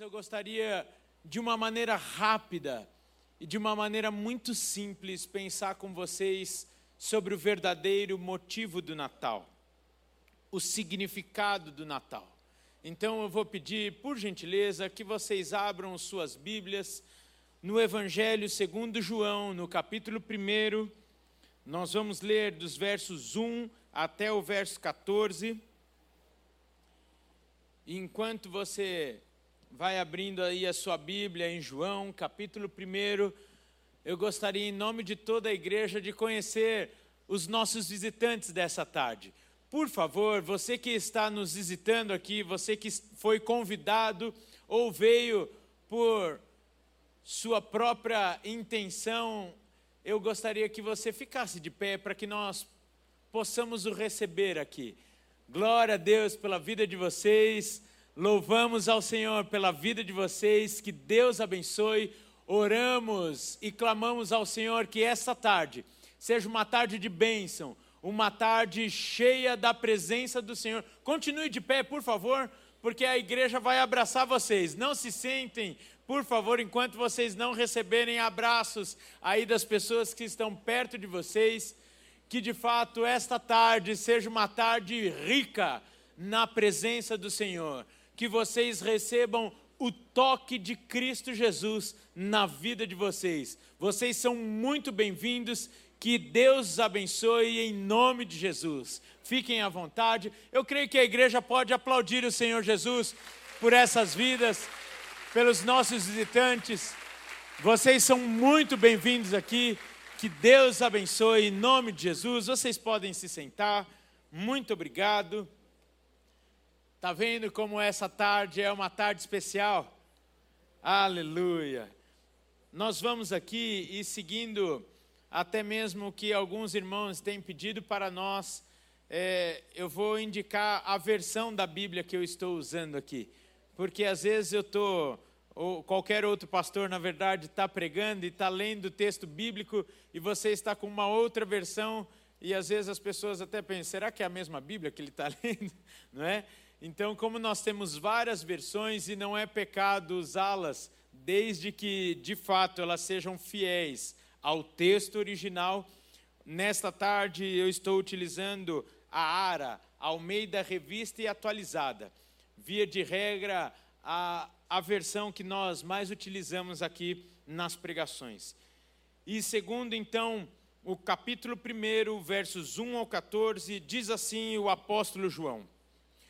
eu gostaria, de uma maneira rápida e de uma maneira muito simples, pensar com vocês sobre o verdadeiro motivo do Natal, o significado do Natal. Então eu vou pedir, por gentileza, que vocês abram suas Bíblias no Evangelho segundo João, no capítulo 1. Nós vamos ler dos versos 1 até o verso 14. E enquanto você vai abrindo aí a sua Bíblia em João, capítulo 1, eu gostaria, em nome de toda a igreja, de conhecer os nossos visitantes dessa tarde. Por favor, você que está nos visitando aqui, você que foi convidado ou veio por sua própria intenção, eu gostaria que você ficasse de pé para que nós possamos o receber aqui. Glória a Deus pela vida de vocês. Louvamos ao Senhor pela vida de vocês. Que Deus abençoe. Oramos e clamamos ao Senhor que esta tarde seja uma tarde de bênção, uma tarde cheia da presença do Senhor. Continue de pé, por favor, porque a igreja vai abraçar vocês. Não se sentem, por favor, enquanto vocês não receberem abraços aí das pessoas que estão perto de vocês, que de fato esta tarde seja uma tarde rica na presença do Senhor, que vocês recebam o toque de Cristo Jesus na vida de vocês. Vocês são muito bem-vindos que Deus os abençoe em nome de Jesus. Fiquem à vontade. Eu creio que a igreja pode aplaudir o Senhor Jesus por essas vidas, pelos nossos visitantes. Vocês são muito bem-vindos aqui. Que Deus abençoe em nome de Jesus. Vocês podem se sentar. Muito obrigado. Tá vendo como essa tarde é uma tarde especial? Aleluia. Nós vamos aqui e seguindo até mesmo que alguns irmãos têm pedido para nós, é, eu vou indicar a versão da Bíblia que eu estou usando aqui. Porque às vezes eu estou, ou qualquer outro pastor, na verdade, está pregando e está lendo o texto bíblico e você está com uma outra versão e às vezes as pessoas até pensam, será que é a mesma Bíblia que ele está lendo? Não é? Então, como nós temos várias versões e não é pecado usá-las, desde que de fato elas sejam fiéis ao texto original. Nesta tarde eu estou utilizando a ARA, Almeida Revista e Atualizada. Via de regra, a, a versão que nós mais utilizamos aqui nas pregações. E segundo, então, o capítulo 1, versos 1 ao 14, diz assim o apóstolo João: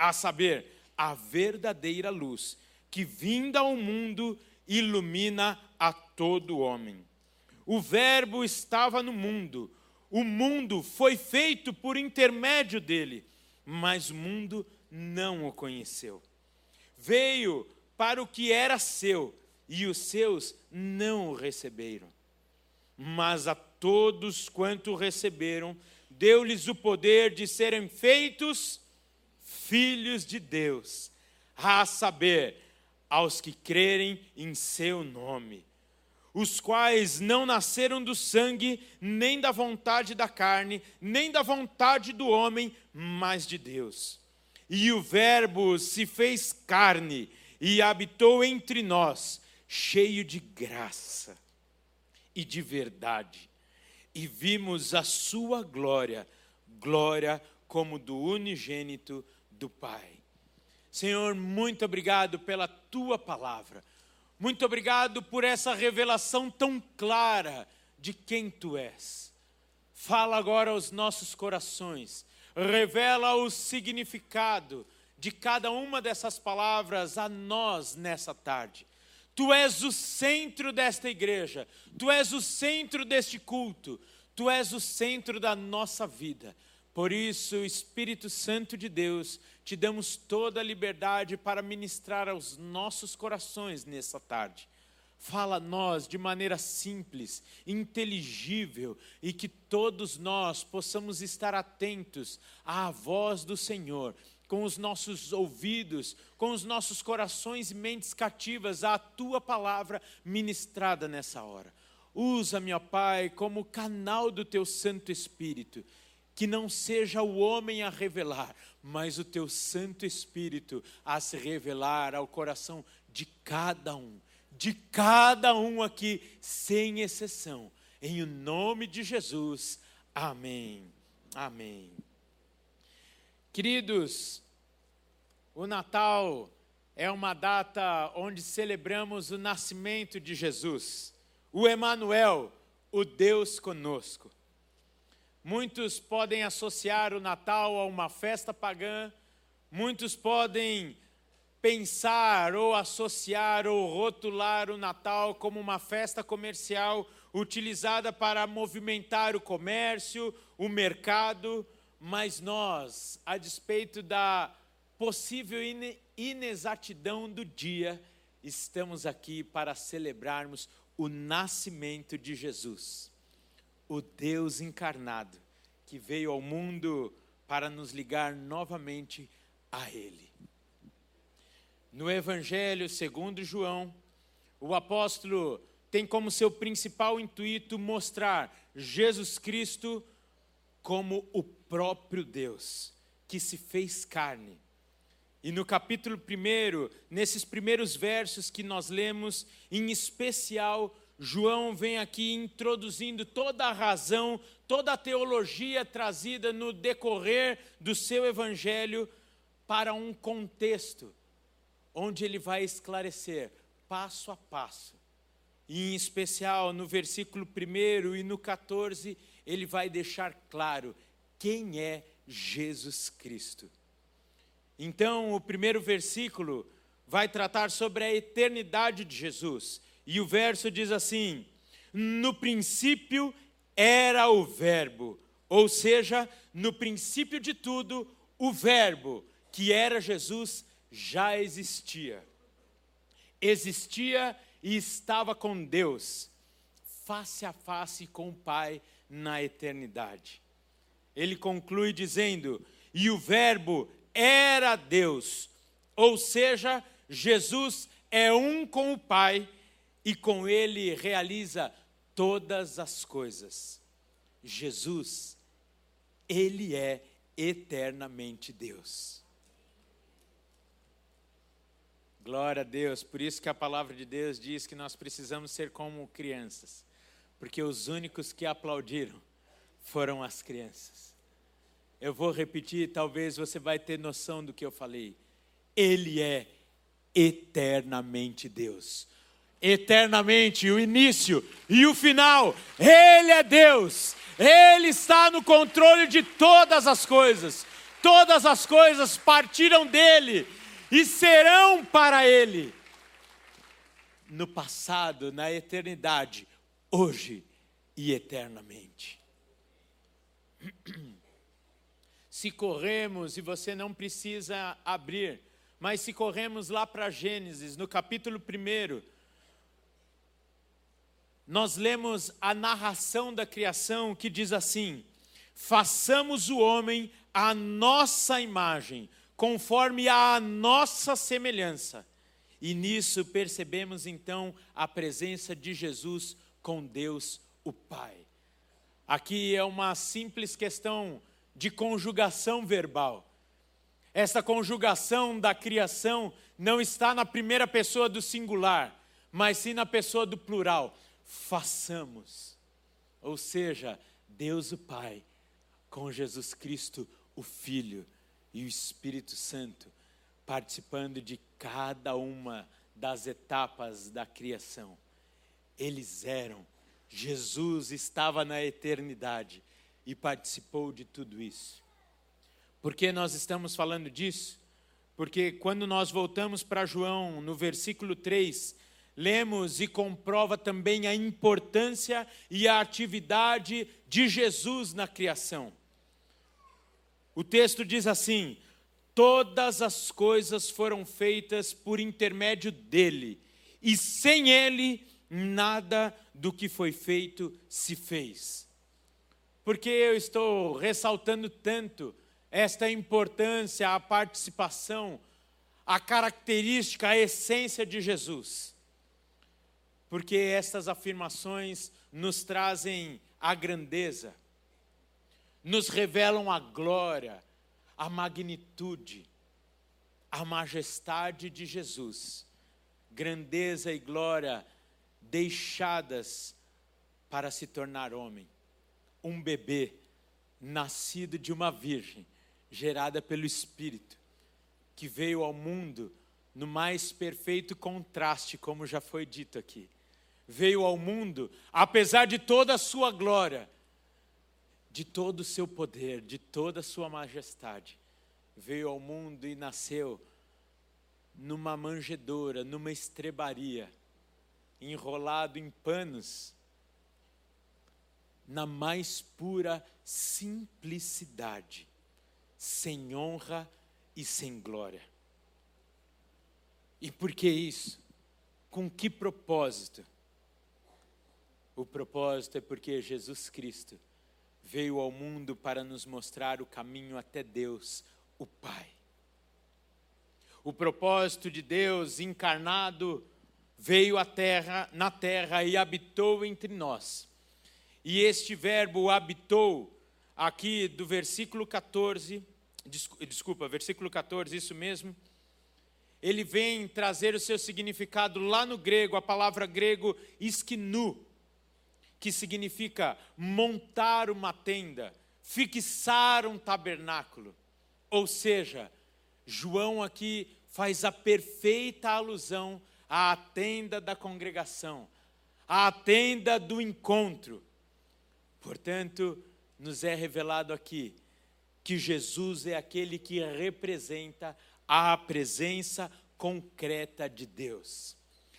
a saber, a verdadeira luz, que vinda ao mundo ilumina a todo homem. O Verbo estava no mundo, o mundo foi feito por intermédio dele, mas o mundo não o conheceu. Veio para o que era seu, e os seus não o receberam. Mas a todos quanto receberam, deu-lhes o poder de serem feitos filhos de Deus, a saber, aos que crerem em seu nome os quais não nasceram do sangue, nem da vontade da carne, nem da vontade do homem, mas de Deus. E o Verbo se fez carne e habitou entre nós, cheio de graça e de verdade. E vimos a sua glória, glória como do unigênito do Pai. Senhor, muito obrigado pela tua palavra. Muito obrigado por essa revelação tão clara de quem tu és. Fala agora aos nossos corações, revela o significado de cada uma dessas palavras a nós nessa tarde. Tu és o centro desta igreja, tu és o centro deste culto, tu és o centro da nossa vida. Por isso, Espírito Santo de Deus, te damos toda a liberdade para ministrar aos nossos corações nessa tarde. Fala a nós de maneira simples, inteligível e que todos nós possamos estar atentos à voz do Senhor, com os nossos ouvidos, com os nossos corações e mentes cativas à tua palavra ministrada nessa hora. Usa, meu Pai, como canal do teu Santo Espírito, que não seja o homem a revelar, mas o teu Santo Espírito a se revelar ao coração de cada um de cada um aqui, sem exceção. Em o nome de Jesus. Amém. Amém. Queridos, o Natal é uma data onde celebramos o nascimento de Jesus, o Emanuel, o Deus conosco. Muitos podem associar o Natal a uma festa pagã, muitos podem pensar ou associar ou rotular o Natal como uma festa comercial utilizada para movimentar o comércio, o mercado, mas nós, a despeito da possível inexatidão do dia, estamos aqui para celebrarmos o nascimento de Jesus, o Deus encarnado, que veio ao mundo para nos ligar novamente a Ele. No Evangelho segundo João, o apóstolo tem como seu principal intuito mostrar Jesus Cristo como o próprio Deus, que se fez carne. E no capítulo 1, nesses primeiros versos que nós lemos, em especial, João vem aqui introduzindo toda a razão, toda a teologia trazida no decorrer do seu evangelho para um contexto onde ele vai esclarecer passo a passo. E em especial no versículo 1 e no 14, ele vai deixar claro quem é Jesus Cristo. Então, o primeiro versículo vai tratar sobre a eternidade de Jesus. E o verso diz assim: No princípio era o Verbo, ou seja, no princípio de tudo, o Verbo, que era Jesus, já existia. Existia e estava com Deus, face a face com o Pai na eternidade. Ele conclui dizendo: E o Verbo era Deus, ou seja, Jesus é um com o Pai e com ele realiza todas as coisas. Jesus, ele é eternamente Deus. Glória a Deus. Por isso que a palavra de Deus diz que nós precisamos ser como crianças, porque os únicos que aplaudiram foram as crianças. Eu vou repetir, talvez você vai ter noção do que eu falei. Ele é eternamente Deus. Eternamente, o início e o final. Ele é Deus. Ele está no controle de todas as coisas. Todas as coisas partiram dele e serão para Ele no passado, na eternidade, hoje e eternamente. Se corremos, e você não precisa abrir, mas se corremos lá para Gênesis, no capítulo 1, nós lemos a narração da criação que diz assim: façamos o homem à nossa imagem, conforme a nossa semelhança. E nisso percebemos então a presença de Jesus com Deus o Pai. Aqui é uma simples questão de conjugação verbal. Essa conjugação da criação não está na primeira pessoa do singular, mas sim na pessoa do plural. Façamos. Ou seja, Deus o Pai com Jesus Cristo o Filho e o Espírito Santo participando de cada uma das etapas da criação. Eles eram. Jesus estava na eternidade e participou de tudo isso. Por que nós estamos falando disso? Porque quando nós voltamos para João, no versículo 3, lemos e comprova também a importância e a atividade de Jesus na criação. O texto diz assim: Todas as coisas foram feitas por intermédio dele, e sem ele, nada do que foi feito se fez. Porque eu estou ressaltando tanto esta importância, a participação, a característica, a essência de Jesus. Porque estas afirmações nos trazem a grandeza, nos revelam a glória, a magnitude, a majestade de Jesus, grandeza e glória deixadas para se tornar homem, um bebê nascido de uma virgem gerada pelo Espírito, que veio ao mundo no mais perfeito contraste, como já foi dito aqui. Veio ao mundo, apesar de toda a sua glória, de todo o seu poder, de toda a sua majestade, veio ao mundo e nasceu numa manjedoura, numa estrebaria, enrolado em panos, na mais pura simplicidade sem honra e sem glória. E por que isso? Com que propósito? O propósito é porque Jesus Cristo veio ao mundo para nos mostrar o caminho até Deus, o Pai. O propósito de Deus encarnado veio à terra, na terra e habitou entre nós. E este verbo habitou aqui do versículo 14 desculpa, versículo 14, isso mesmo. Ele vem trazer o seu significado lá no grego, a palavra grego esquinu, que significa montar uma tenda, fixar um tabernáculo. Ou seja, João aqui faz a perfeita alusão à tenda da congregação, à tenda do encontro. Portanto, nos é revelado aqui que Jesus é aquele que representa a presença concreta de Deus.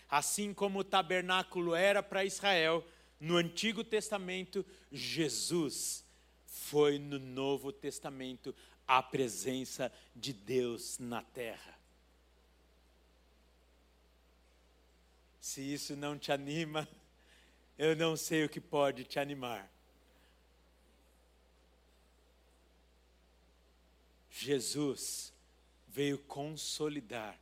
Assim como o tabernáculo era para Israel no Antigo Testamento, Jesus foi no Novo Testamento a presença de Deus na terra. Se isso não te anima, eu não sei o que pode te animar. Jesus veio consolidar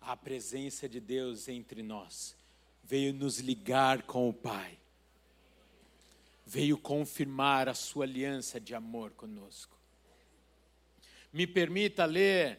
a presença de Deus entre nós, veio nos ligar com o Pai, veio confirmar a sua aliança de amor conosco. Me permita ler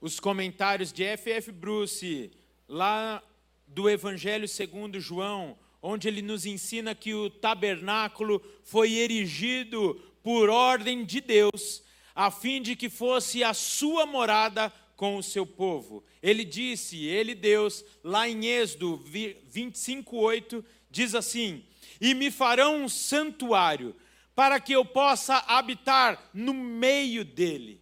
os comentários de F.F. Bruce, lá do Evangelho segundo João, onde ele nos ensina que o tabernáculo foi erigido por ordem de Deus, a fim de que fosse a sua morada com o seu povo. Ele disse, ele Deus, lá em Êxodo 25:8, diz assim: "E me farão um santuário, para que eu possa habitar no meio dele."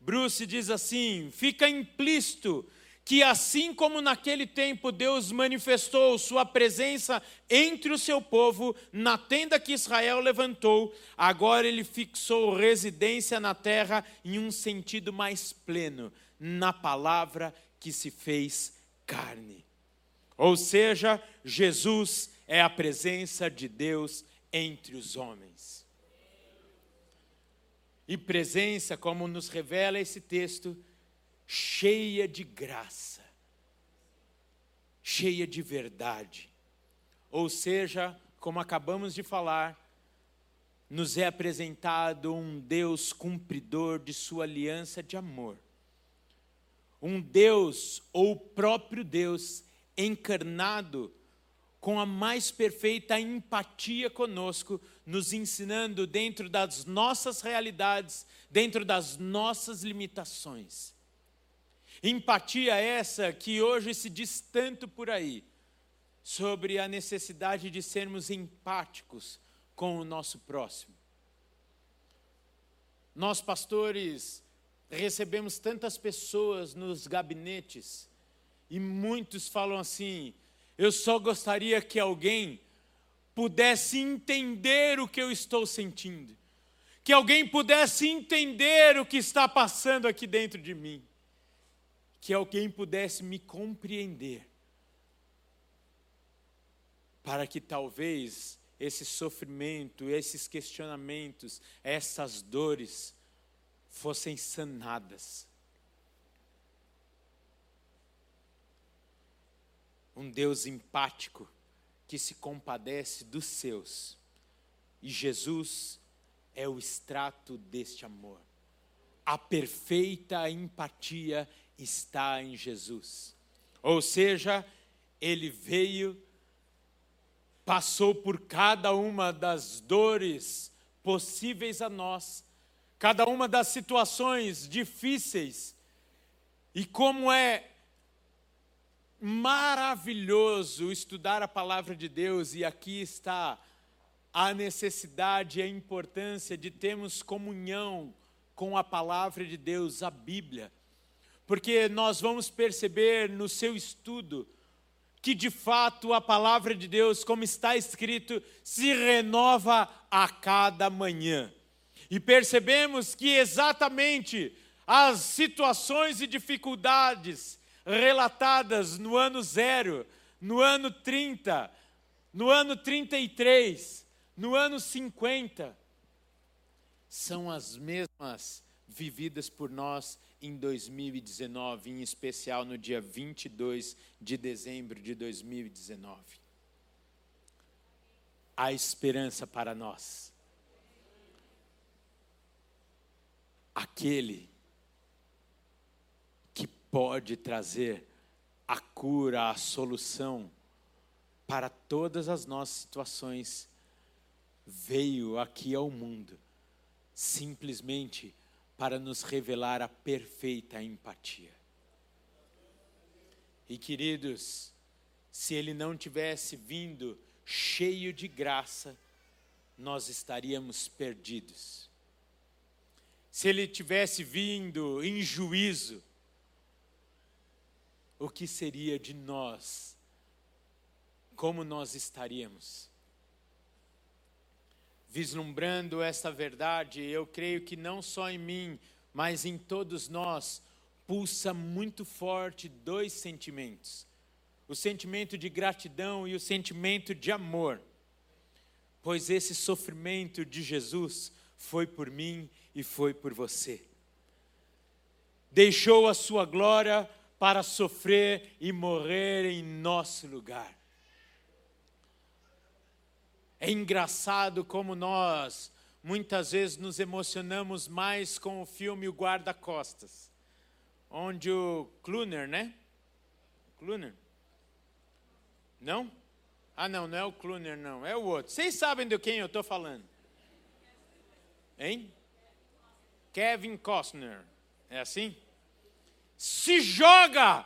Bruce diz assim: fica implícito que assim como naquele tempo Deus manifestou sua presença entre o seu povo na tenda que Israel levantou, agora ele fixou residência na terra em um sentido mais pleno, na palavra que se fez carne. Ou seja, Jesus é a presença de Deus entre os homens. E presença, como nos revela esse texto, cheia de graça, cheia de verdade. Ou seja, como acabamos de falar, nos é apresentado um Deus cumpridor de sua aliança de amor. Um Deus, ou o próprio Deus, encarnado com a mais perfeita empatia conosco, nos ensinando dentro das nossas realidades, dentro das nossas limitações Empatia essa que hoje se diz tanto por aí, sobre a necessidade de sermos empáticos com o nosso próximo. Nós, pastores, recebemos tantas pessoas nos gabinetes e muitos falam assim: eu só gostaria que alguém pudesse entender o que eu estou sentindo, que alguém pudesse entender o que está passando aqui dentro de mim, que alguém pudesse me compreender, para que talvez esse sofrimento, esses questionamentos, essas dores fossem sanadas. Um Deus empático que se compadece dos seus. E Jesus é o extrato deste amor. A perfeita empatia está em Jesus. Ou seja, ele veio, passou por cada uma das dores possíveis a nós, cada uma das situações difíceis, e como é maravilhoso estudar a palavra de Deus, e aqui está a necessidade e a importância de termos comunhão com a palavra de Deus, a Bíblia, porque nós vamos perceber no seu estudo que de fato a palavra de Deus, como está escrito, se renova a cada manhã. E percebemos que exatamente as situações e dificuldades relatadas no ano zero, no ano 30, no ano 33, no ano 50, são as mesmas vividas por nós em 2019, em especial no dia 22 de dezembro de 2019. Há esperança para nós. Aquele pode trazer a cura, a solução para todas as nossas situações, veio aqui ao mundo simplesmente para nos revelar a perfeita empatia. E queridos, se ele não tivesse vindo cheio de graça, nós estaríamos perdidos. Se ele tivesse vindo em juízo, o que seria de nós? Como nós estaríamos? Vislumbrando esta verdade, eu creio que não só em mim, mas em todos nós, pulsa muito forte dois sentimentos: o sentimento de gratidão e o sentimento de amor. Pois esse sofrimento de Jesus foi por mim e foi por você. Deixou a sua glória para sofrer e morrer em nosso lugar. É engraçado como nós muitas vezes nos emocionamos mais com o filme O Guarda-Costas, onde o Cluner, né? Cluner? Não? Ah, não, não é o Cluner, não, é o outro. Vocês sabem de quem eu estou falando? Hein? Kevin Costner. É assim? se joga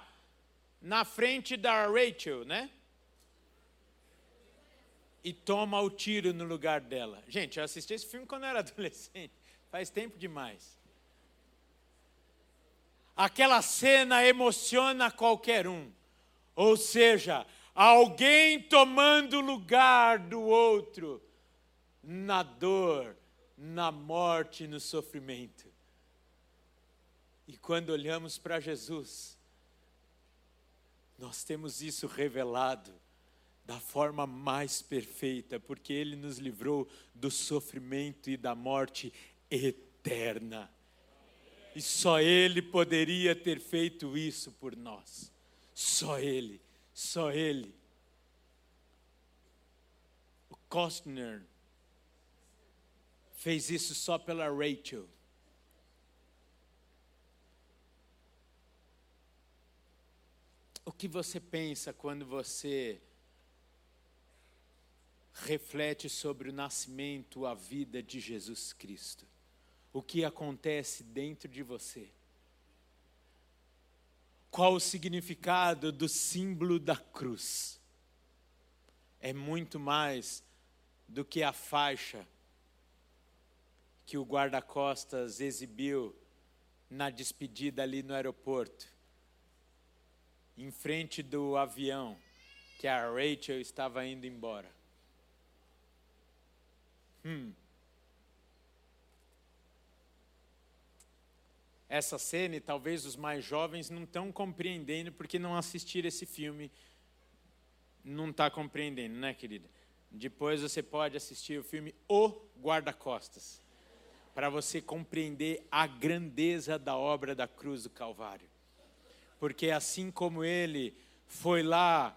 na frente da Rachel, né? E toma o tiro no lugar dela. Gente, eu assisti esse filme quando eu era adolescente, faz tempo demais. Aquela cena emociona qualquer um. Ou seja, alguém tomando o lugar do outro na dor, na morte, no sofrimento. E quando olhamos para Jesus, nós temos isso revelado da forma mais perfeita, porque Ele nos livrou do sofrimento e da morte eterna. E só Ele poderia ter feito isso por nós. Só Ele, só Ele. O Costner fez isso só pela Rachel. O que você pensa quando você reflete sobre o nascimento, a vida de Jesus Cristo? O que acontece dentro de você? qual o significado do símbolo da cruz. É muito mais do que a faixa que o guarda-costas exibiu na despedida ali no aeroporto, em frente do avião que a Rachel estava indo embora. Hum. Essa cena, talvez os mais jovens não estão compreendendo porque não assistiram esse filme. Não está compreendendo, né, querida? Depois você pode assistir o filme O Guarda-Costas, para você compreender a grandeza da obra da cruz do Calvário. Porque assim como ele foi lá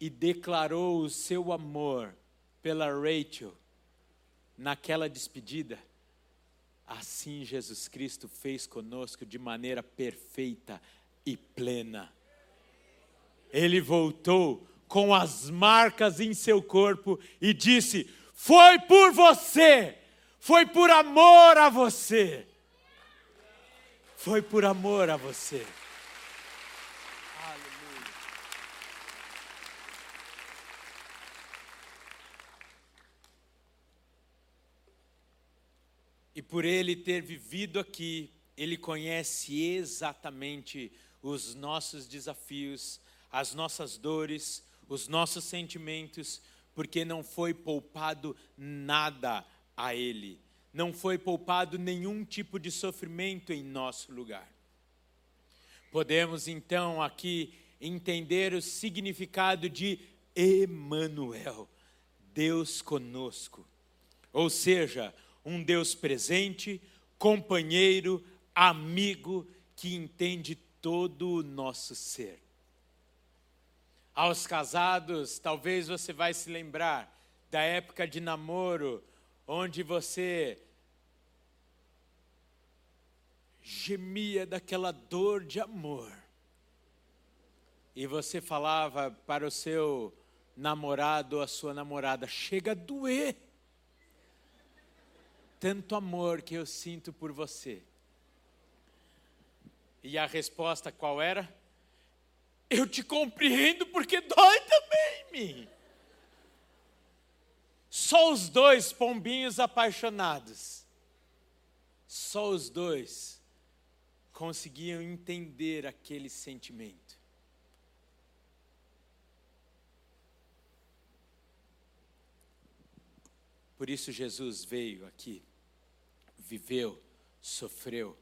e declarou o seu amor pela Rachel naquela despedida, assim Jesus Cristo fez conosco de maneira perfeita e plena. Ele voltou com as marcas em seu corpo e disse: Foi por você, foi por amor a você, foi por amor a você. E por ele ter vivido aqui, ele conhece exatamente os nossos desafios, as nossas dores, os nossos sentimentos, porque não foi poupado nada a ele. Não foi poupado nenhum tipo de sofrimento em nosso lugar. Podemos então aqui entender o significado de Emanuel, Deus conosco. Ou seja, um Deus presente, companheiro, amigo, que entende todo o nosso ser. Aos casados, talvez você vai se lembrar da época de namoro, onde você gemia daquela dor de amor. E você falava para o seu namorado ou a sua namorada: chega a doer tanto amor que eu sinto por você. E a resposta qual era? Eu te compreendo porque dói também, me. Só os dois pombinhos apaixonados, só os dois conseguiam entender aquele sentimento. Por isso Jesus veio aqui viveu, sofreu,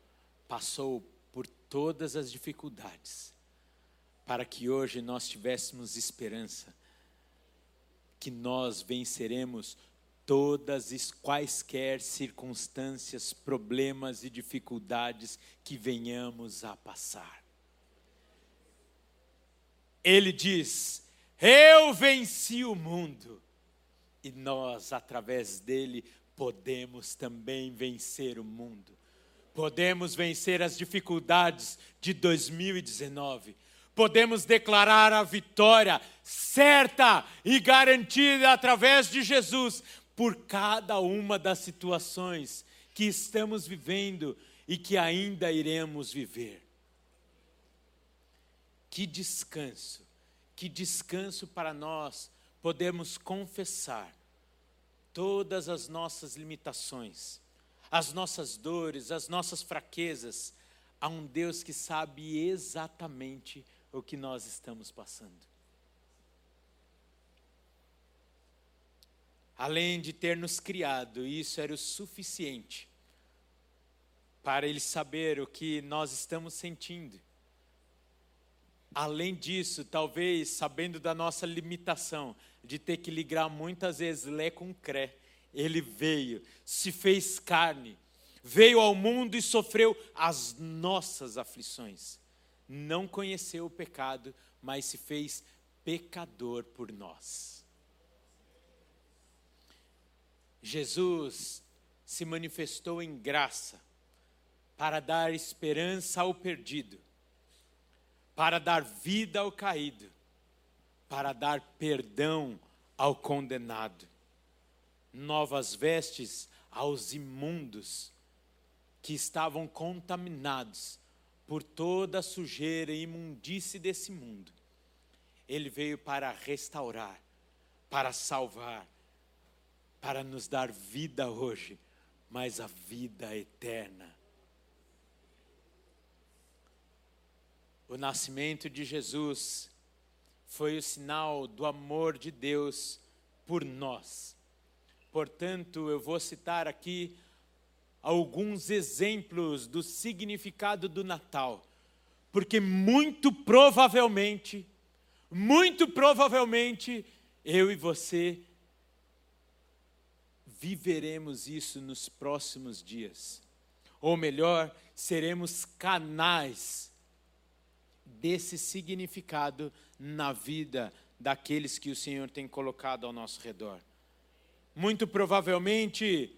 passou por todas as dificuldades, para que hoje nós tivéssemos esperança que nós venceremos todas as quaisquer circunstâncias, problemas e dificuldades que venhamos a passar. Ele diz: Eu venci o mundo, e nós, através dele, podemos também vencer o mundo. Podemos vencer as dificuldades de 2019. Podemos declarar a vitória certa e garantida através de Jesus por cada uma das situações que estamos vivendo e que ainda iremos viver. Que descanso, que descanso para nós podemos confessar todas as nossas limitações, as nossas dores, as nossas fraquezas, a um Deus que sabe exatamente o que nós estamos passando. Além de ter nos criado, isso era o suficiente para Ele saber o que nós estamos sentindo. Além disso, talvez sabendo da nossa limitação, de ter que ligar muitas vezes Lé com Cré. Ele veio, se fez carne, veio ao mundo e sofreu as nossas aflições. Não conheceu o pecado, mas se fez pecador por nós. Jesus se manifestou em graça para dar esperança ao perdido, para dar vida ao caído para dar perdão ao condenado, novas vestes aos imundos que estavam contaminados por toda a sujeira e imundície desse mundo. Ele veio para restaurar, para salvar, para nos dar vida hoje, mas a vida eterna. O nascimento de Jesus foi o sinal do amor de Deus por nós. Portanto, eu vou citar aqui alguns exemplos do significado do Natal, porque muito provavelmente, muito provavelmente, eu e você viveremos isso nos próximos dias. Ou melhor, seremos canais desse significado na vida daqueles que o Senhor tem colocado ao nosso redor. Muito provavelmente,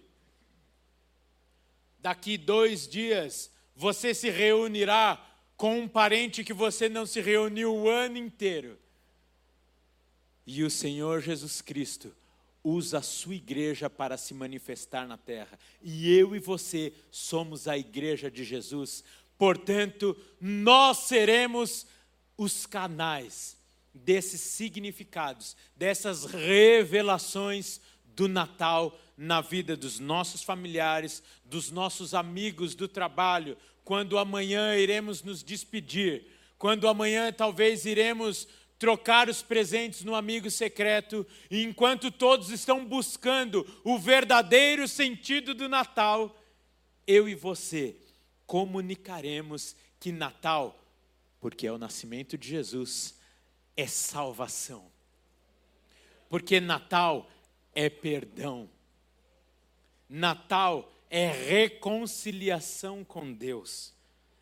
daqui dois dias, você se reunirá com um parente que você não se reuniu o ano inteiro. E o Senhor Jesus Cristo usa a sua igreja para se manifestar na terra. E eu e você somos a igreja de Jesus. Portanto, nós seremos os canais desses significados, dessas revelações do Natal na vida dos nossos familiares, dos nossos amigos do trabalho, quando amanhã iremos nos despedir, quando amanhã talvez iremos trocar os presentes no amigo secreto, e enquanto todos estão buscando o verdadeiro sentido do Natal, eu e você comunicaremos que Natal, porque é o nascimento de Jesus, é salvação. Porque Natal é perdão. Natal é reconciliação com Deus.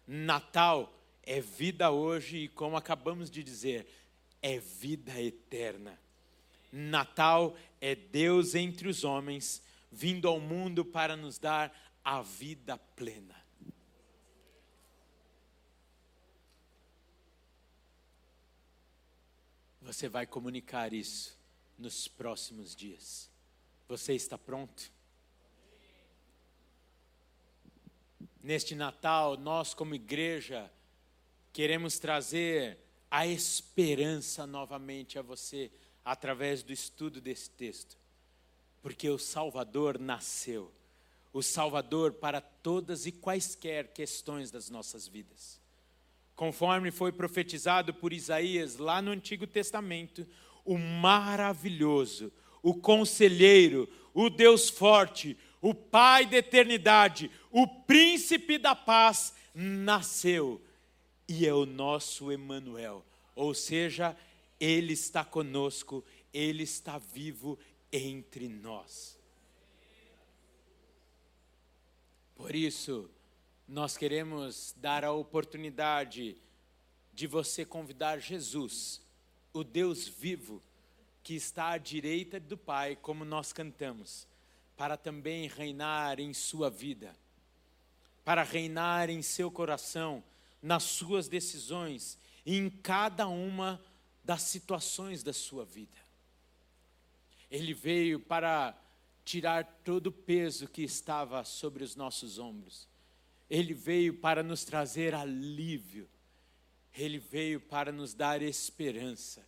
Natal é vida hoje e, como acabamos de dizer, é vida eterna. Natal é Deus entre os homens, vindo ao mundo para nos dar a vida plena. Você vai comunicar isso nos próximos dias. Você está pronto? Neste Natal, nós, como igreja, queremos trazer a esperança novamente a você através do estudo desse texto. Porque o Salvador nasceu o Salvador para todas e quaisquer questões das nossas vidas. Conforme foi profetizado por Isaías lá no Antigo Testamento, o maravilhoso, o conselheiro, o Deus forte, o Pai da eternidade, o príncipe da paz nasceu e é o nosso Emanuel. Ou seja, ele está conosco, ele está vivo entre nós. Por isso, nós queremos dar a oportunidade de você convidar Jesus o Deus vivo que está à direita do Pai, como nós cantamos, para também reinar em sua vida, para reinar em seu coração, nas suas decisões e em cada uma das situações da sua vida. Ele veio para tirar todo o peso que estava sobre os nossos ombros. Ele veio para nos trazer alívio ele veio para nos dar esperança.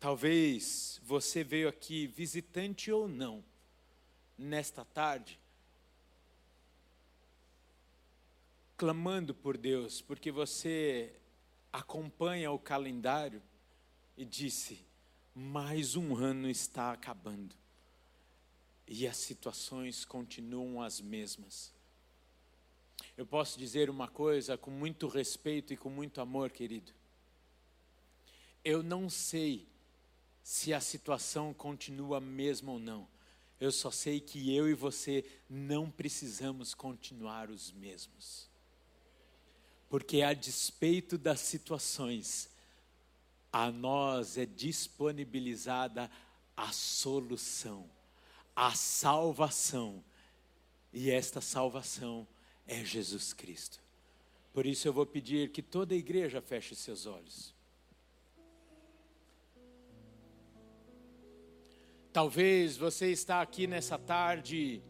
Talvez você veio aqui, visitante ou não, nesta tarde, clamando por Deus, porque você acompanha o calendário e disse: mais um ano está acabando e as situações continuam as mesmas. Eu posso dizer uma coisa com muito respeito e com muito amor, querido. Eu não sei se a situação continua a mesma ou não. Eu só sei que eu e você não precisamos continuar os mesmos. Porque a despeito das situações, a nós é disponibilizada a solução a salvação. E esta salvação é Jesus Cristo. Por isso eu vou pedir que toda a igreja feche seus olhos. Talvez você está aqui nessa tarde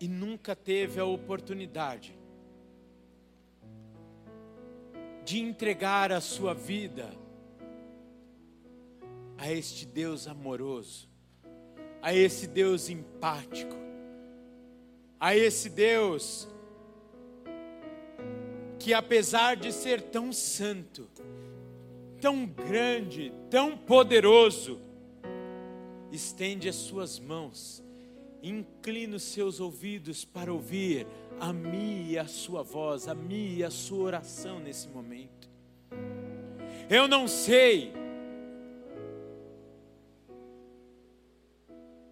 e nunca teve a oportunidade de entregar a sua vida a este Deus amoroso, a esse Deus empático, a esse Deus que, apesar de ser tão santo, tão grande, tão poderoso, estende as suas mãos, inclina os seus ouvidos para ouvir a mim e a sua voz, a mim e a sua oração nesse momento. Eu não sei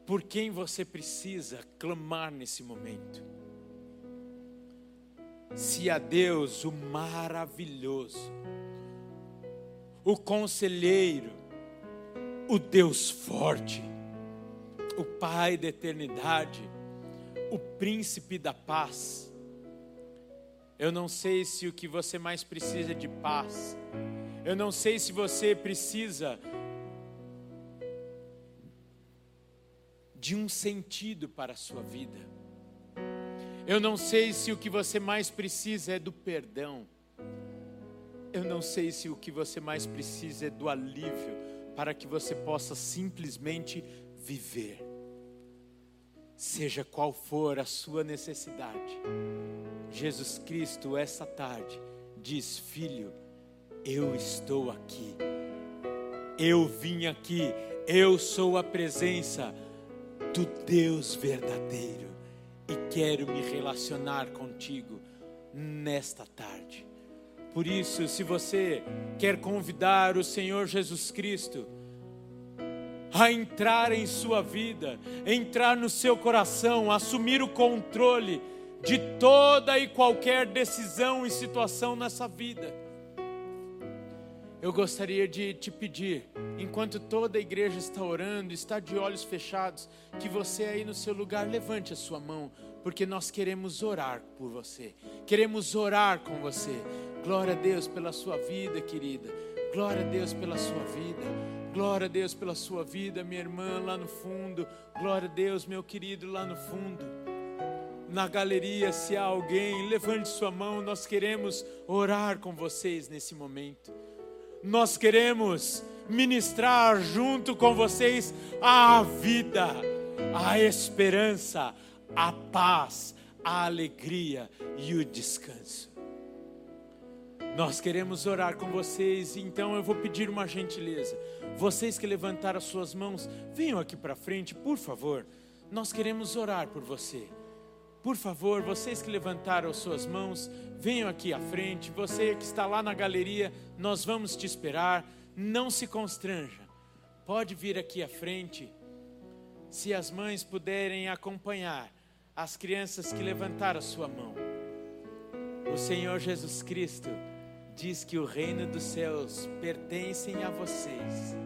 por quem você precisa clamar nesse momento. Se a Deus, o maravilhoso, o conselheiro, o Deus forte, o Pai da eternidade, o príncipe da paz. Eu não sei se o que você mais precisa é de paz. Eu não sei se você precisa de um sentido para a sua vida. Eu não sei se o que você mais precisa é do perdão. Eu não sei se o que você mais precisa é do alívio para que você possa simplesmente viver. Seja qual for a sua necessidade, Jesus Cristo, essa tarde, diz: Filho, eu estou aqui, eu vim aqui, eu sou a presença do Deus verdadeiro e quero me relacionar contigo nesta tarde. Por isso, se você quer convidar o Senhor Jesus Cristo a entrar em sua vida, entrar no seu coração, assumir o controle de toda e qualquer decisão e situação nessa vida, eu gostaria de te pedir, enquanto toda a igreja está orando, está de olhos fechados, que você aí no seu lugar levante a sua mão, porque nós queremos orar por você, queremos orar com você. Glória a Deus pela sua vida, querida. Glória a Deus pela sua vida. Glória a Deus pela sua vida, minha irmã lá no fundo. Glória a Deus, meu querido lá no fundo. Na galeria, se há alguém, levante sua mão, nós queremos orar com vocês nesse momento nós queremos ministrar junto com vocês a vida, a esperança, a paz, a alegria e o descanso. Nós queremos orar com vocês, então eu vou pedir uma gentileza. Vocês que levantaram as suas mãos, venham aqui para frente, por favor. Nós queremos orar por você. Por favor, vocês que levantaram suas mãos, venham aqui à frente. Você que está lá na galeria, nós vamos te esperar. Não se constranja. Pode vir aqui à frente. Se as mães puderem acompanhar as crianças que levantaram a sua mão. O Senhor Jesus Cristo diz que o reino dos céus pertencem a vocês.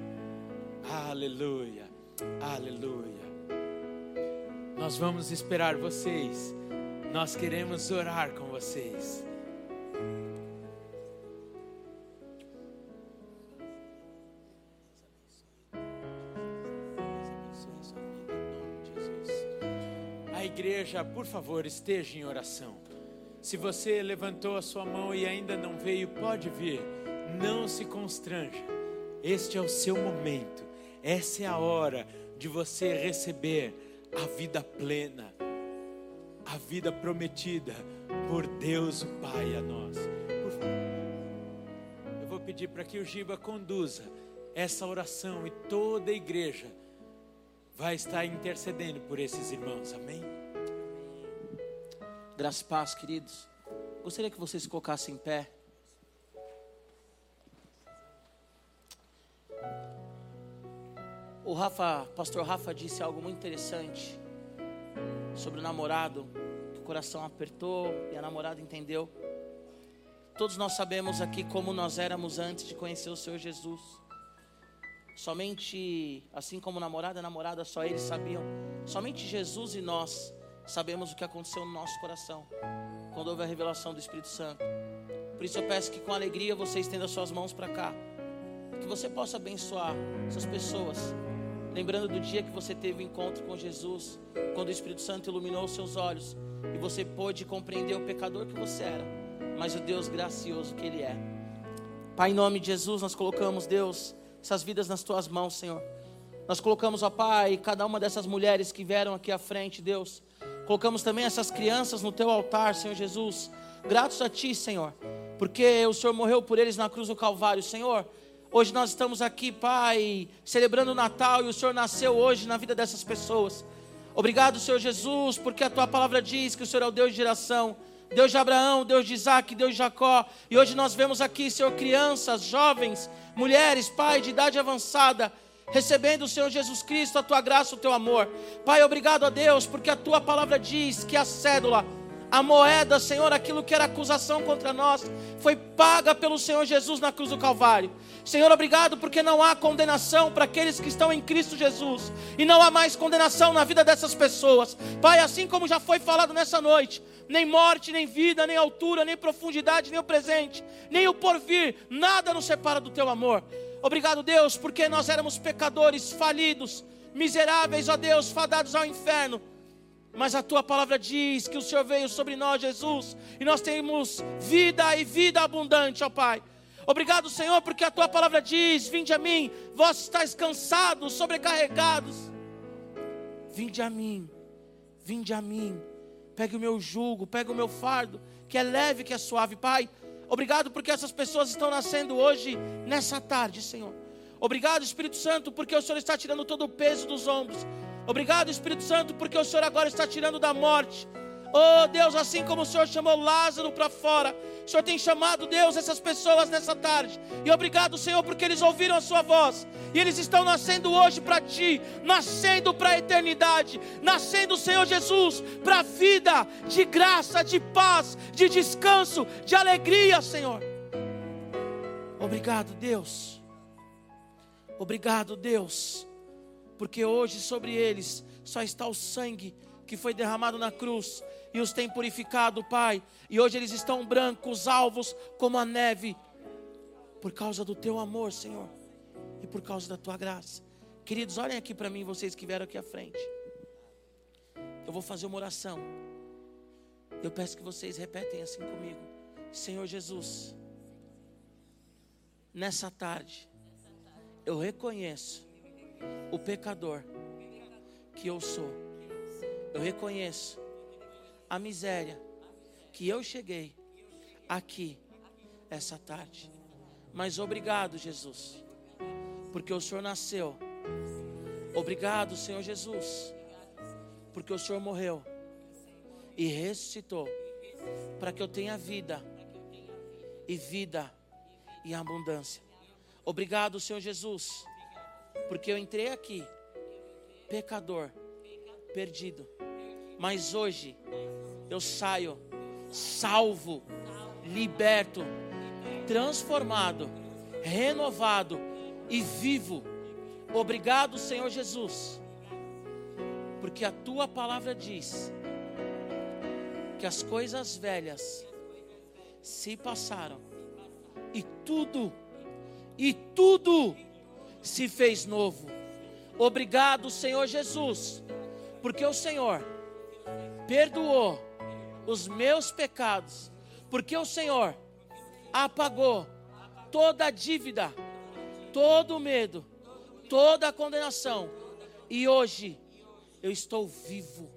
Aleluia. Aleluia. Nós vamos esperar vocês. Nós queremos orar com vocês. A igreja, por favor, esteja em oração. Se você levantou a sua mão e ainda não veio, pode vir. Não se constranja. Este é o seu momento. Essa é a hora de você receber a vida plena, a vida prometida por Deus o Pai a nós. Por favor, eu vou pedir para que o Giba conduza essa oração e toda a igreja vai estar intercedendo por esses irmãos. Amém? Graças paz, queridos. Gostaria que vocês se colocassem em pé. O Rafa, pastor Rafa disse algo muito interessante sobre o namorado, que o coração apertou e a namorada entendeu. Todos nós sabemos aqui como nós éramos antes de conhecer o Senhor Jesus. Somente, assim como o namorado e namorada, só eles sabiam. Somente Jesus e nós sabemos o que aconteceu no nosso coração quando houve a revelação do Espírito Santo. Por isso eu peço que com alegria você estenda suas mãos para cá, que você possa abençoar essas pessoas lembrando do dia que você teve encontro com Jesus, quando o Espírito Santo iluminou seus olhos e você pôde compreender o pecador que você era, mas o Deus gracioso que Ele é. Pai, em nome de Jesus, nós colocamos, Deus, essas vidas nas tuas mãos, Senhor. Nós colocamos, ó Pai, cada uma dessas mulheres que vieram aqui à frente, Deus. Colocamos também essas crianças no teu altar, Senhor Jesus. Gratos a Ti, Senhor, porque o Senhor morreu por eles na cruz do Calvário, Senhor. Hoje nós estamos aqui, Pai, celebrando o Natal e o Senhor nasceu hoje na vida dessas pessoas. Obrigado, Senhor Jesus, porque a tua palavra diz que o Senhor é o Deus de geração, Deus de Abraão, Deus de Isaac, Deus de Jacó. E hoje nós vemos aqui, Senhor, crianças, jovens, mulheres, Pai, de idade avançada, recebendo o Senhor Jesus Cristo, a tua graça, o teu amor. Pai, obrigado a Deus, porque a tua palavra diz que a cédula a moeda, Senhor, aquilo que era acusação contra nós, foi paga pelo Senhor Jesus na cruz do Calvário. Senhor, obrigado porque não há condenação para aqueles que estão em Cristo Jesus, e não há mais condenação na vida dessas pessoas. Pai, assim como já foi falado nessa noite, nem morte, nem vida, nem altura, nem profundidade, nem o presente, nem o porvir, nada nos separa do teu amor. Obrigado, Deus, porque nós éramos pecadores, falidos, miseráveis, ó Deus, fadados ao inferno mas a tua palavra diz que o Senhor veio sobre nós, Jesus, e nós temos vida e vida abundante, ó Pai. Obrigado, Senhor, porque a tua palavra diz: Vinde a mim, vós estáis cansados, sobrecarregados. Vinde a mim, vinde a mim. Pegue o meu jugo, pegue o meu fardo, que é leve, que é suave, Pai. Obrigado porque essas pessoas estão nascendo hoje, nessa tarde, Senhor. Obrigado, Espírito Santo, porque o Senhor está tirando todo o peso dos ombros Obrigado, Espírito Santo, porque o Senhor agora está tirando da morte. Oh Deus, assim como o Senhor chamou Lázaro para fora, o Senhor tem chamado, Deus, essas pessoas nessa tarde. E obrigado, Senhor, porque eles ouviram a Sua voz. E eles estão nascendo hoje para Ti, nascendo para a eternidade, nascendo, Senhor Jesus, para a vida de graça, de paz, de descanso, de alegria, Senhor. Obrigado, Deus. Obrigado, Deus porque hoje sobre eles só está o sangue que foi derramado na cruz e os tem purificado, Pai. E hoje eles estão brancos, alvos como a neve, por causa do teu amor, Senhor, e por causa da tua graça. Queridos, olhem aqui para mim, vocês que vieram aqui à frente. Eu vou fazer uma oração. Eu peço que vocês repetem assim comigo. Senhor Jesus, nessa tarde, eu reconheço o pecador que eu sou. Eu reconheço a miséria que eu cheguei aqui essa tarde. Mas obrigado, Jesus, porque o Senhor nasceu. Obrigado, Senhor Jesus, porque o Senhor morreu e ressuscitou para que eu tenha vida e vida e abundância. Obrigado, Senhor Jesus porque eu entrei aqui, pecador, perdido. Mas hoje eu saio salvo, liberto, transformado, renovado e vivo. Obrigado, Senhor Jesus, porque a tua palavra diz que as coisas velhas se passaram e tudo, e tudo se fez novo. Obrigado, Senhor Jesus, porque o Senhor perdoou os meus pecados, porque o Senhor apagou toda a dívida, todo o medo, toda a condenação, e hoje eu estou vivo.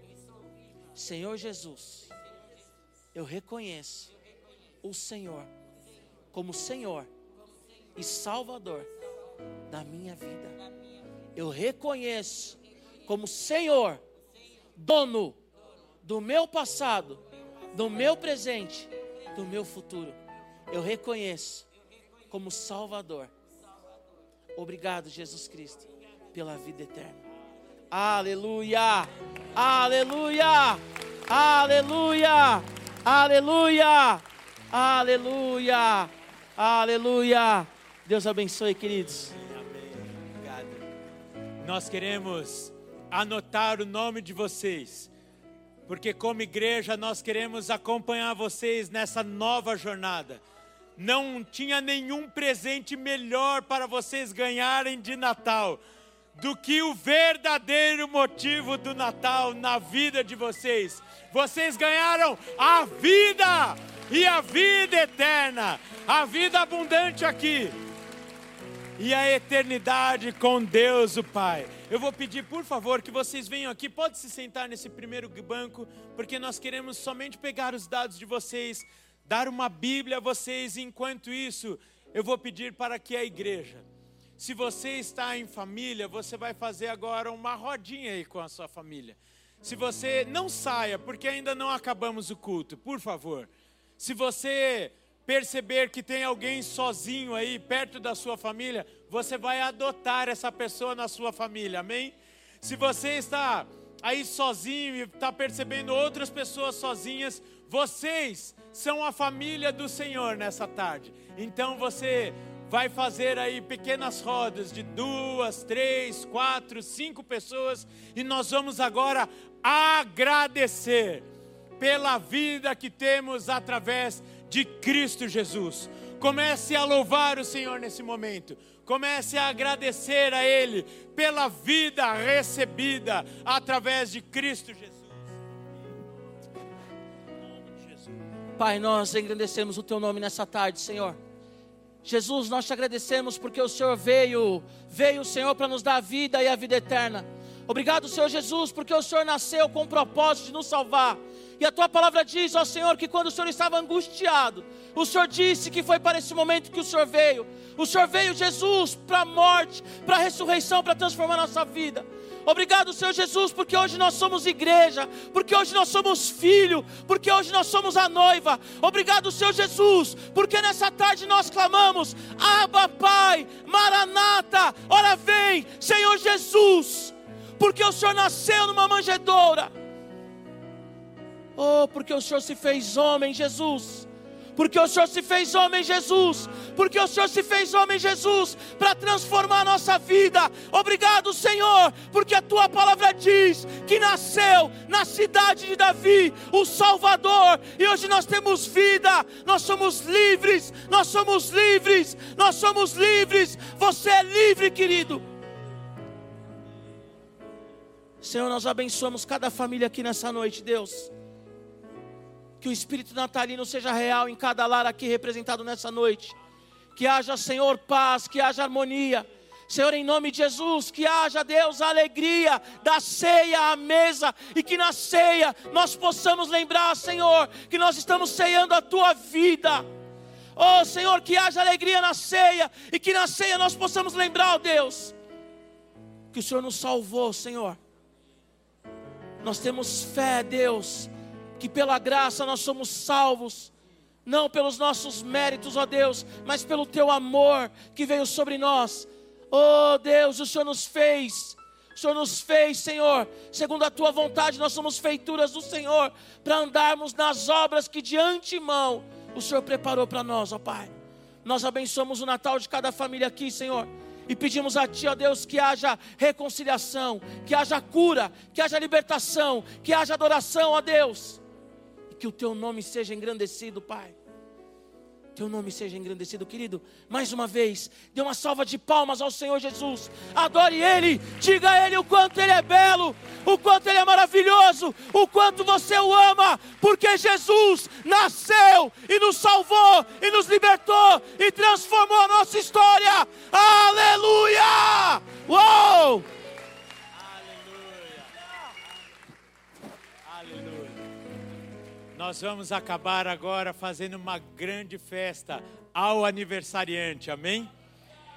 Senhor Jesus, eu reconheço o Senhor como Senhor e Salvador da minha vida. Eu reconheço como Senhor, dono do meu passado, do meu presente, do meu futuro. Eu reconheço como Salvador. Obrigado, Jesus Cristo, pela vida eterna. Aleluia! Aleluia! Aleluia! Aleluia! Aleluia! Aleluia! Deus abençoe, queridos. Nós queremos anotar o nome de vocês, porque como igreja nós queremos acompanhar vocês nessa nova jornada. Não tinha nenhum presente melhor para vocês ganharem de Natal do que o verdadeiro motivo do Natal na vida de vocês. Vocês ganharam a vida e a vida eterna, a vida abundante aqui e a eternidade com Deus o Pai. Eu vou pedir, por favor, que vocês venham aqui. Pode se sentar nesse primeiro banco, porque nós queremos somente pegar os dados de vocês, dar uma Bíblia a vocês. Enquanto isso, eu vou pedir para que a igreja, se você está em família, você vai fazer agora uma rodinha aí com a sua família. Se você não saia, porque ainda não acabamos o culto, por favor. Se você perceber que tem alguém sozinho aí perto da sua família, você vai adotar essa pessoa na sua família, amém? Se você está aí sozinho e está percebendo outras pessoas sozinhas, vocês são a família do Senhor nessa tarde. Então você vai fazer aí pequenas rodas de duas, três, quatro, cinco pessoas e nós vamos agora agradecer pela vida que temos através de Cristo Jesus. Comece a louvar o Senhor nesse momento. Comece a agradecer a Ele pela vida recebida através de Cristo Jesus. Pai, nós engrandecemos o Teu nome nessa tarde, Senhor. Jesus, nós te agradecemos porque o Senhor veio, veio, Senhor, para nos dar a vida e a vida eterna. Obrigado, Senhor Jesus, porque o Senhor nasceu com o propósito de nos salvar. E a tua palavra diz, ó Senhor, que quando o Senhor estava angustiado, o Senhor disse que foi para esse momento que o Senhor veio. O Senhor veio, Jesus, para a morte, para a ressurreição, para transformar nossa vida. Obrigado, Senhor Jesus, porque hoje nós somos igreja, porque hoje nós somos filho, porque hoje nós somos a noiva. Obrigado, Senhor Jesus, porque nessa tarde nós clamamos: Abba, Pai, Maranata, ora vem, Senhor Jesus, porque o Senhor nasceu numa manjedoura Oh, porque o Senhor se fez homem, Jesus. Porque o Senhor se fez homem, Jesus. Porque o Senhor se fez homem, Jesus, para transformar a nossa vida. Obrigado, Senhor, porque a tua palavra diz que nasceu na cidade de Davi o Salvador. E hoje nós temos vida, nós somos livres, nós somos livres, nós somos livres. Você é livre, querido. Senhor, nós abençoamos cada família aqui nessa noite, Deus que o espírito natalino seja real em cada lar aqui representado nessa noite. Que haja, Senhor, paz, que haja harmonia. Senhor, em nome de Jesus, que haja, Deus, a alegria da ceia à mesa e que na ceia nós possamos lembrar, Senhor, que nós estamos ceando a tua vida. Oh, Senhor, que haja alegria na ceia e que na ceia nós possamos lembrar, oh Deus, que o Senhor nos salvou, Senhor. Nós temos fé, Deus, que pela graça nós somos salvos, não pelos nossos méritos, ó Deus, mas pelo teu amor que veio sobre nós. Oh Deus, o Senhor nos fez. O Senhor nos fez, Senhor, segundo a tua vontade, nós somos feituras do Senhor, para andarmos nas obras que de antemão o Senhor preparou para nós, ó Pai. Nós abençoamos o Natal de cada família aqui, Senhor. E pedimos a Ti, ó Deus, que haja reconciliação, que haja cura, que haja libertação, que haja adoração, ó Deus que o teu nome seja engrandecido, Pai. Teu nome seja engrandecido, querido. Mais uma vez, dê uma salva de palmas ao Senhor Jesus. Adore Ele, diga a Ele o quanto Ele é belo, o quanto Ele é maravilhoso, o quanto você o ama, porque Jesus nasceu e nos salvou, e nos libertou, e transformou a nossa história. Aleluia! Nós vamos acabar agora fazendo uma grande festa ao aniversariante, amém?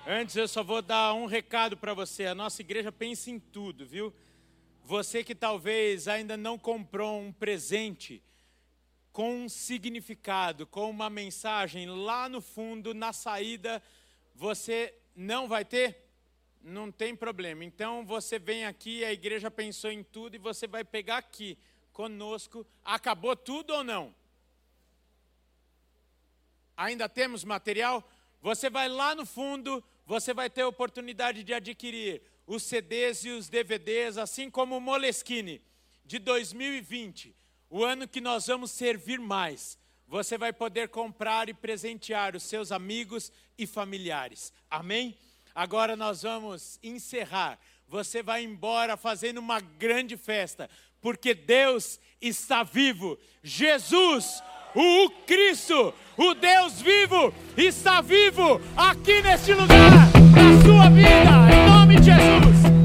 Antes eu só vou dar um recado para você. A nossa igreja pensa em tudo, viu? Você que talvez ainda não comprou um presente com um significado, com uma mensagem lá no fundo, na saída, você não vai ter? Não tem problema. Então você vem aqui, a igreja pensou em tudo e você vai pegar aqui conosco. Acabou tudo ou não? Ainda temos material? Você vai lá no fundo, você vai ter a oportunidade de adquirir os CDs e os DVDs, assim como o Moleskine de 2020, o ano que nós vamos servir mais. Você vai poder comprar e presentear os seus amigos e familiares. Amém? Agora nós vamos encerrar você vai embora fazendo uma grande festa, porque Deus está vivo. Jesus, o Cristo, o Deus vivo, está vivo aqui neste lugar, na sua vida, em nome de Jesus.